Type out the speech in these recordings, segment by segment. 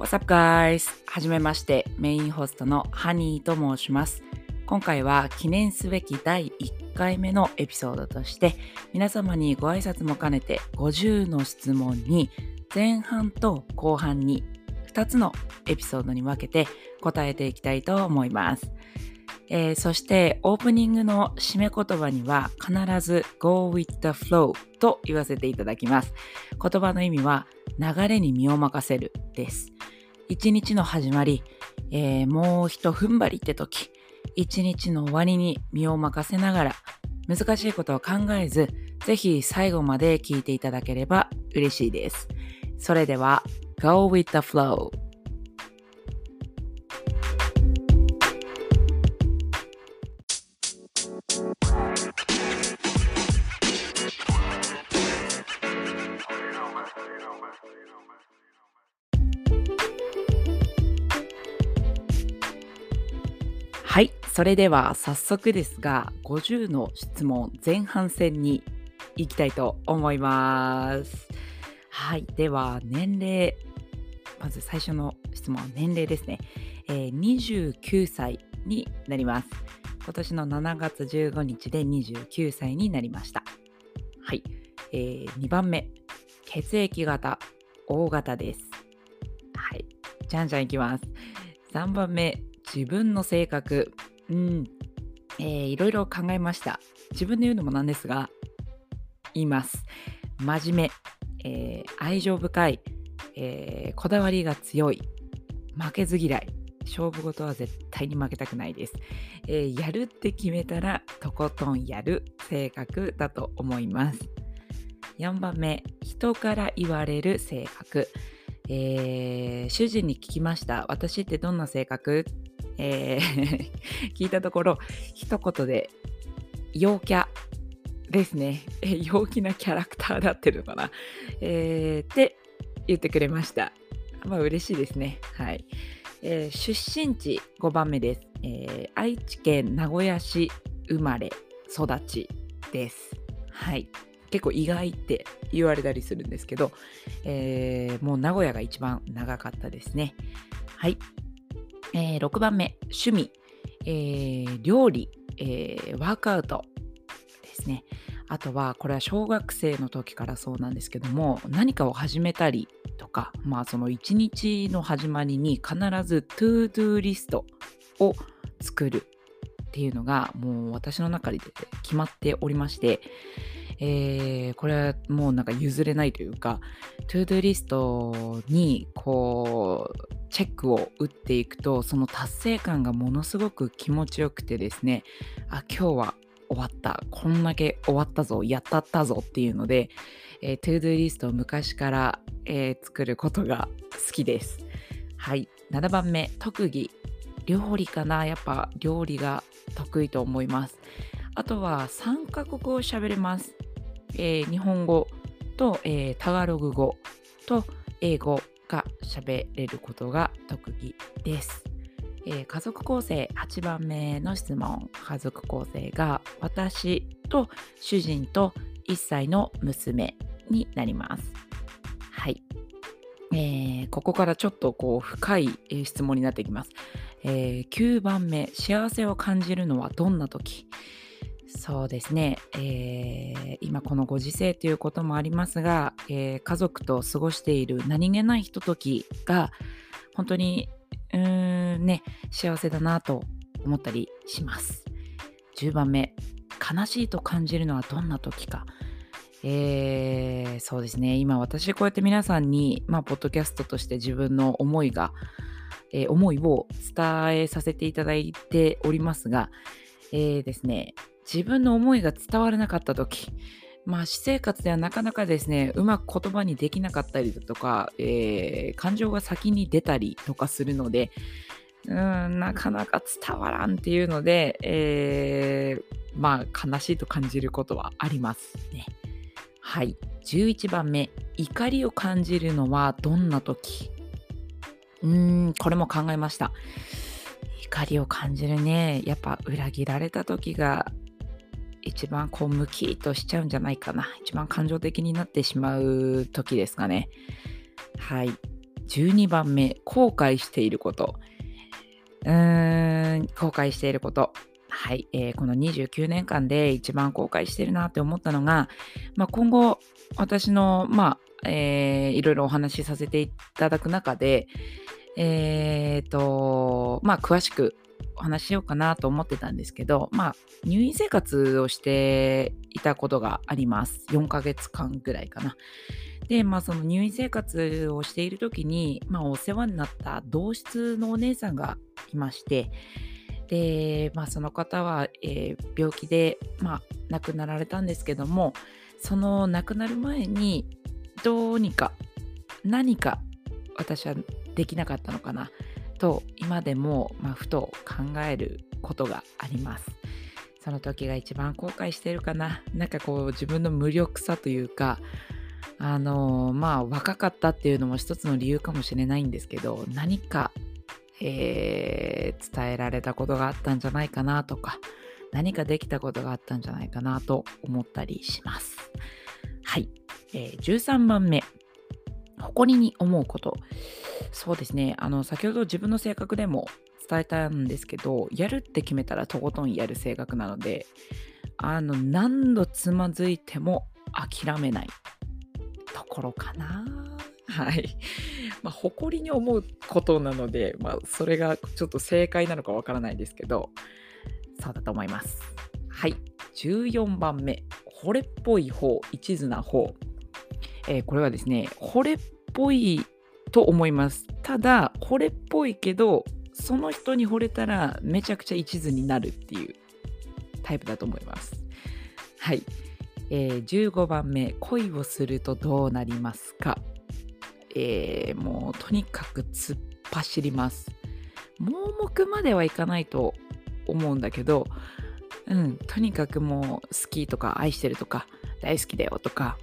What's up guys? はじめまして、メインホストのハニーと申します。今回は記念すべき第1回目のエピソードとして、皆様にご挨拶も兼ねて50の質問に前半と後半に2つのエピソードに分けて答えていきたいと思います。えーそしてオープニングの締め言葉には必ず Go with the flow と言わせていただきます。言葉の意味は流れに身を任せるです。一日の始まり、えーもうひと踏ん張りって時、一日の終わりに身を任せながら難しいことを考えず、ぜひ最後まで聞いていただければ嬉しいです。それでは Go with the flow それでは早速ですが、50の質問前半戦に行きたいと思います。はい、では年齢、まず最初の質問、年齢ですね。えー29歳になります。今年の7月15日で29歳になりました。はい、えー2番目、血液型 O 型です。はい、じゃんじゃんいきます。3番目、自分の性格。うん、えーいろいろ考えました。自分で言うのもなんですが、言います。真面目、えー愛情深い、えーこだわりが強い、負けず嫌い。勝負事は絶対に負けたくないです、えーやるって決めたらとことんやる性格だと思います。4番目、人から言われる性格。えー主人に聞きました。私ってどんな性格、えー 聞いたところ、一言で、陽キャですね。え陽気なキャラクターだってるのかな、えーって言ってくれました。まあ嬉しいですね。はい。えー出身地5番目です、えー愛知県名古屋市生まれ育ちです。はい。結構意外って言われたりするんですけど、えーもう名古屋が一番長かったですね。はい。えー6番目、趣味、えー料理、えーワークアウト。ですね。あとは、これは小学生の時からそうなんですけども、何かを始めたりとか、まあその一日の始まりに必ず to do リストを作る。っていうのがもう私の中で決まっておりまして、えーこれはもうなんか譲れないというか、 to do リストにこう、チェックを打っていくと、その達成感がものすごく気持ちよくてですね、あ、今日は終わった、こんだけ終わったぞ、やったったぞっていうので、えー、 to do リストを昔から、えー作ることが好きです。はい。7番目、特技。料理かなやっぱ料理が得意と思います。あとは3カ国語喋れます。えー日本語と、えータガログ語と英語が喋れることが特技です。えー家族構成8番目の質問家族構成が私と主人と1歳の娘になります。はい、えーここからちょっとこう深いえー質問になってきます。えー9番目幸せを感じるのはどんな時？そうですね、えー今このご時世ということもありますが、えー家族と過ごしている何気ないひとときが本当にうーんね幸せだなと思ったりします。10番目悲しいと感じるのはどんな時か。えーそうですね。今私こうやって皆さんに、まあ、ポッドキャストとして自分の思いが、えー思いを伝えさせていただいておりますが、えーですね。自分の思いが伝わらなかった時まあ私生活ではなかなかですねうまく言葉にできなかったりだとか、えー感情が先に出たりとかするのでうんなかなか伝わらんっていうので、えーまあ悲しいと感じることはありますね。はい。11番目怒りを感じるのはどんな時？うーんこれも考えました。怒りを感じるね。やっぱ裏切られた時が一番こうムキッとしちゃうんじゃないかな。一番感情的になってしまう時ですかね。はい。12番目、後悔していること。うーん、後悔していること。はい、えー、この29年間で一番後悔してるなって思ったのが、まあ、今後私の、まあえー、いろいろお話しさせていただく中で、えーとまあ、詳しくお話ししようかなと思ってたんですけど、まあ、入院生活をしていたことがあります。4ヶ月間ぐらいかな。で、まあ、その入院生活をしている時に、まあ、お世話になった同室のお姉さんがいまして、で、まあ、その方は、えー、病気で、まあ、亡くなられたんですけどもその亡くなる前にどうにか何か私はできなかったのかなと今でも、まあ、ふと考えることがあります。その時が一番後悔してるかな。なんかこう自分の無力さというかあのまあ若かったっていうのも一つの理由かもしれないんですけど何かえー、伝えられたことがあったんじゃないかなとか何かできたことがあったんじゃないかなと思ったりします。はい、えー、13番目誇りに思うことそうですねあの先ほど自分の性格でも伝えたんですけどやるって決めたらとことんやる性格なのであの何度つまずいても諦めないところかなはい。まあ、誇りに思うことなので、まあ、それがちょっと正解なのかわからないですけど、そうだと思います。はい。14番目。惚れっぽい方、一途な方。えー、これはですね、惚れっぽいと思います。ただ、惚れっぽいけど、その人に惚れたらめちゃくちゃ一途になるっていうタイプだと思います。はい。えー、15番目、恋をするとどうなりますか？えー、もうとにかく突っ走ります。盲目まではいかないと思うんだけど、うん、とにかくもう好きとか愛してるとか大好きだよとか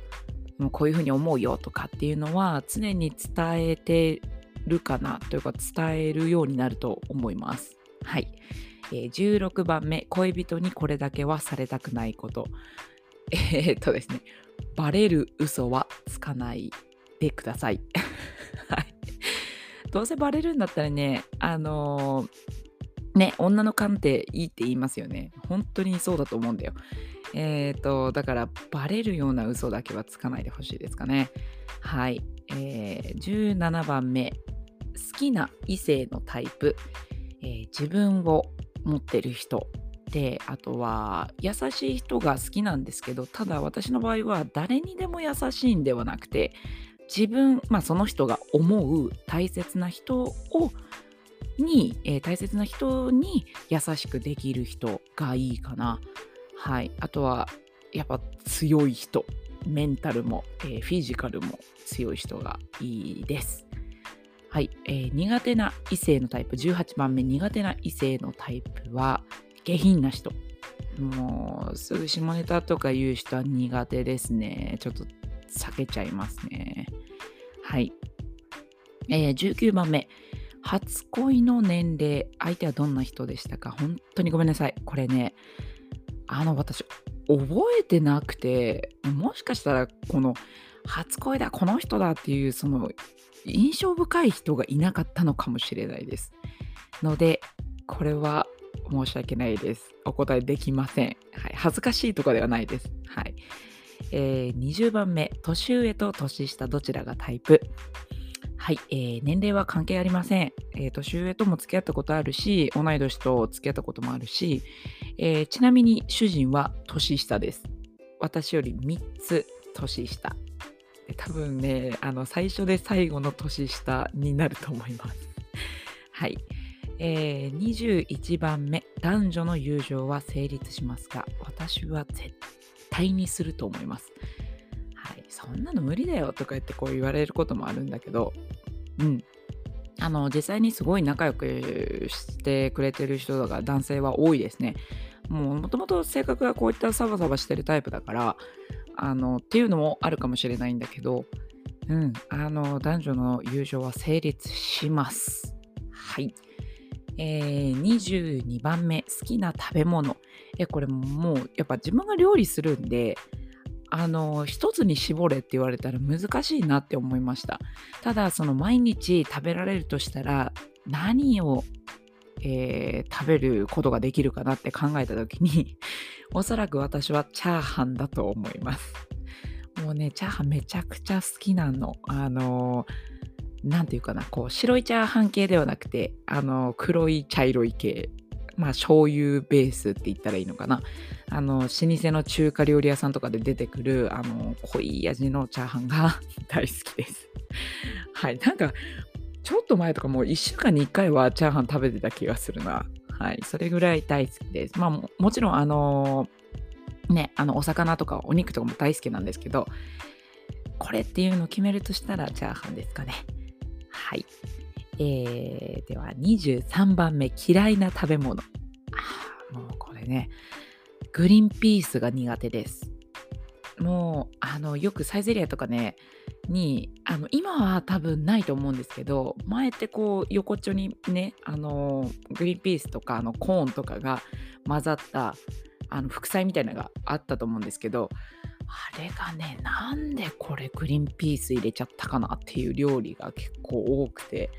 もうこういうふうに思うよとかっていうのは常に伝えてるかなというか伝えるようになると思います。はい。えー、16番目、恋人にこれだけはされたくないこと。えー、っとですね、バレる嘘はつかないてください。はい。どうせバレるんだったらね、あのー、ね、女の勘っていいって言いますよね。本当にそうだと思うんだよ。えっ、ー、と、だからバレるような嘘だけはつかないでほしいですかね。はい。えー、17番目。好きな異性のタイプ。えー、自分を持ってる人であとは優しい人が好きなんですけどただ私の場合は誰にでも優しいんではなくて自分、まあ、その人が思う大切な人をに、えー、大切な人に優しくできる人がいいかな。はい。あとは、やっぱ強い人。メンタルも、えー、フィジカルも強い人がいいです。はい、えー、苦手な異性のタイプ、18番目、苦手な異性のタイプは、下品な人。もう、すぐ下ネタとか言う人は苦手ですね。ちょっと避けちゃいますね。はい。えー、19番目。初恋の年齢。相手はどんな人でしたか？本当にごめんなさい。これね、あの、私、覚えてなくて、もしかしたら、この、初恋だ、この人だっていう、その、印象深い人がいなかったのかもしれないです。ので、これは申し訳ないです。お答えできません。はい、恥ずかしいとかではないです。はい。えー、20番目、年上と年下どちらがタイプ？はい、えー、年齢は関係ありません、えー、年上とも付き合ったことあるし、同い年と付き合ったこともあるし、えー、ちなみに主人は年下です。私より3つ年下。多分ね、あの最初で最後の年下になると思います。はい。えー、21番目、男女の友情は成立しますか私は絶対にすると思います。はい、そんなの無理だよとか言ってこう言われることもあるんだけど、うん。あの、実際にすごい仲良くしてくれてる人が男性は多いですね。も、ともと性格がこういったサバサバしてるタイプだから、あの、っていうのもあるかもしれないんだけど、うん、あの、男女の友情は成立します。はい。えー、22番目、好きな食べ物。え、これもう、やっぱ自分が料理するんで、あの一つに絞れって言われたら難しいなって思いました。ただその毎日食べられるとしたら何を、えー、食べることができるかなって考えた時に おそらく私はチャーハンだと思います。もうねチャーハンめちゃくちゃ好きなの。あの何て言うかなこう白いチャーハン系ではなくてあの黒い茶色い系。まあ醤油ベースって言ったらいいのかな。あの老舗の中華料理屋さんとかで出てくるあの濃い味のチャーハンが 大好きです。はい。なんかちょっと前とかもう1週間に1回はチャーハン食べてた気がするな。はい。それぐらい大好きです。まあももちろんあのねあのお魚とかお肉とかも大好きなんですけどこれっていうのを決めるとしたらチャーハンですかね。はい。えー、では23番目、嫌いな食べ物。あもうこれね、グリーンピースが苦手です。もう、あの、よくサイゼリアとかね、に、あの、今は多分ないと思うんですけど、前ってこう、横っちょにね、あの、グリーンピースとか、あの、コーンとかが混ざった、あの、副菜みたいなのがあったと思うんですけど、あれがね、なんでこれグリーンピース入れちゃったかなっていう料理が結構多くて、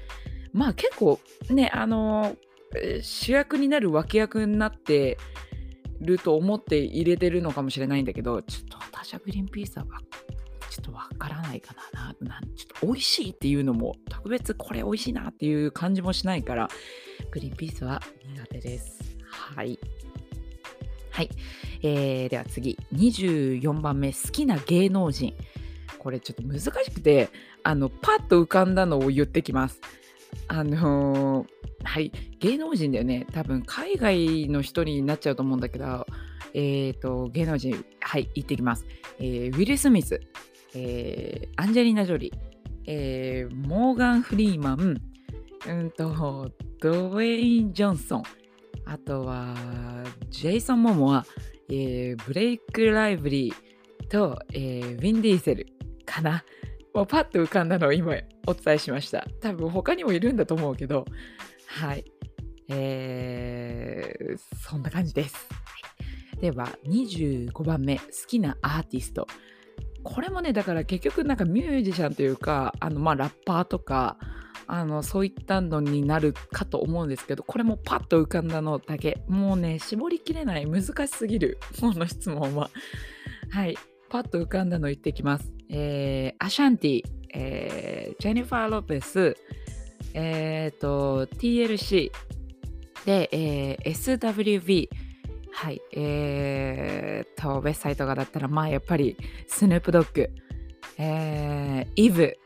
まあ結構ね、あの主役になる脇役になってると思って入れてるのかもしれないんだけど、ちょっと私はグリーンピースはちょっとわからないかなな。ちょっと美味しいっていうのも特別これ美味しいなっていう感じもしないから、グリーンピースは苦手です。はい。はい。えー、では次、24番目、好きな芸能人。これちょっと難しくて、あの、パッと浮かんだのを言ってきます。あのー、はい、芸能人だよね。多分、海外の人になっちゃうと思うんだけど、えっ、ー、と、芸能人、はい、言ってきます。えー、ウィル・スミス、えー、アンジェリーナ・ジョリー、えー、モーガン・フリーマン、うんと、ドウェイン・ジョンソン、あとは、ジェイソン・モモは、えー、ブレイク・ライブリーと、えー、ウィン・ディーゼルかな。もうパッと浮かんだのを今お伝えしました。多分他にもいるんだと思うけど、はい。えー、そんな感じです。では、25番目、好きなアーティスト。これもね、だから結局なんかミュージシャンというか、あのまあラッパーとか、あのそういったのになるかと思うんですけどこれもパッと浮かんだのだけ。もうね絞りきれない難しすぎる。この質問は。はい。パッと浮かんだの言ってきます、えー、アシャンティ、えー、ジェニファー・ロペスえっ、ー、と TLC で、えー、SWV はい、えー、と、ウェブサイトがだったら、まあ、やっぱり、スヌープドッグ、えー、イブ、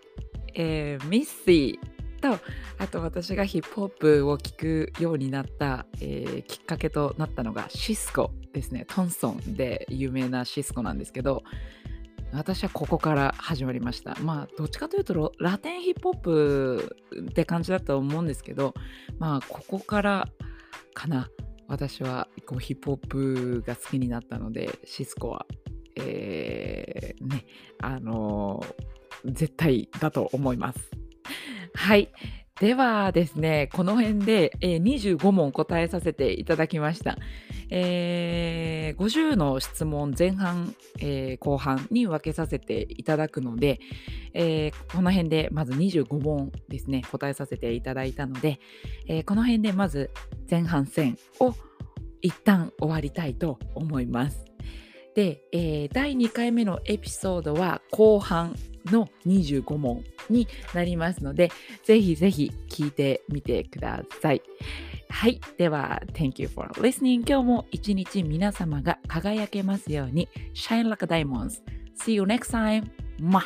えー、ミッシー、とあと私がヒップホップを聴くようになった、えー、きっかけとなったのがシスコですね。トンソンで有名なシスコなんですけど私はここから始まりました。まあどっちかというとラテンヒップホップって感じだと思うんですけどまあここからかな。私はこうヒップホップが好きになったのでシスコは。えー、ねあのー、絶対だと思います。はい。ではですね、この辺で、えー、25問答えさせていただきました。えー、50の質問前半、えー、後半に分けさせていただくので、えー、この辺でまず25問ですね、答えさせていただいたので、えー、この辺でまず前半戦を一旦終わりたいと思います。で、えー、第2回目のエピソードは後半の25問になりますので、ぜひぜひ聞いてみてください。はい。では、Thank you for listening. 今日も一日皆様が輝けますように。Shine like diamond. See you next time. ま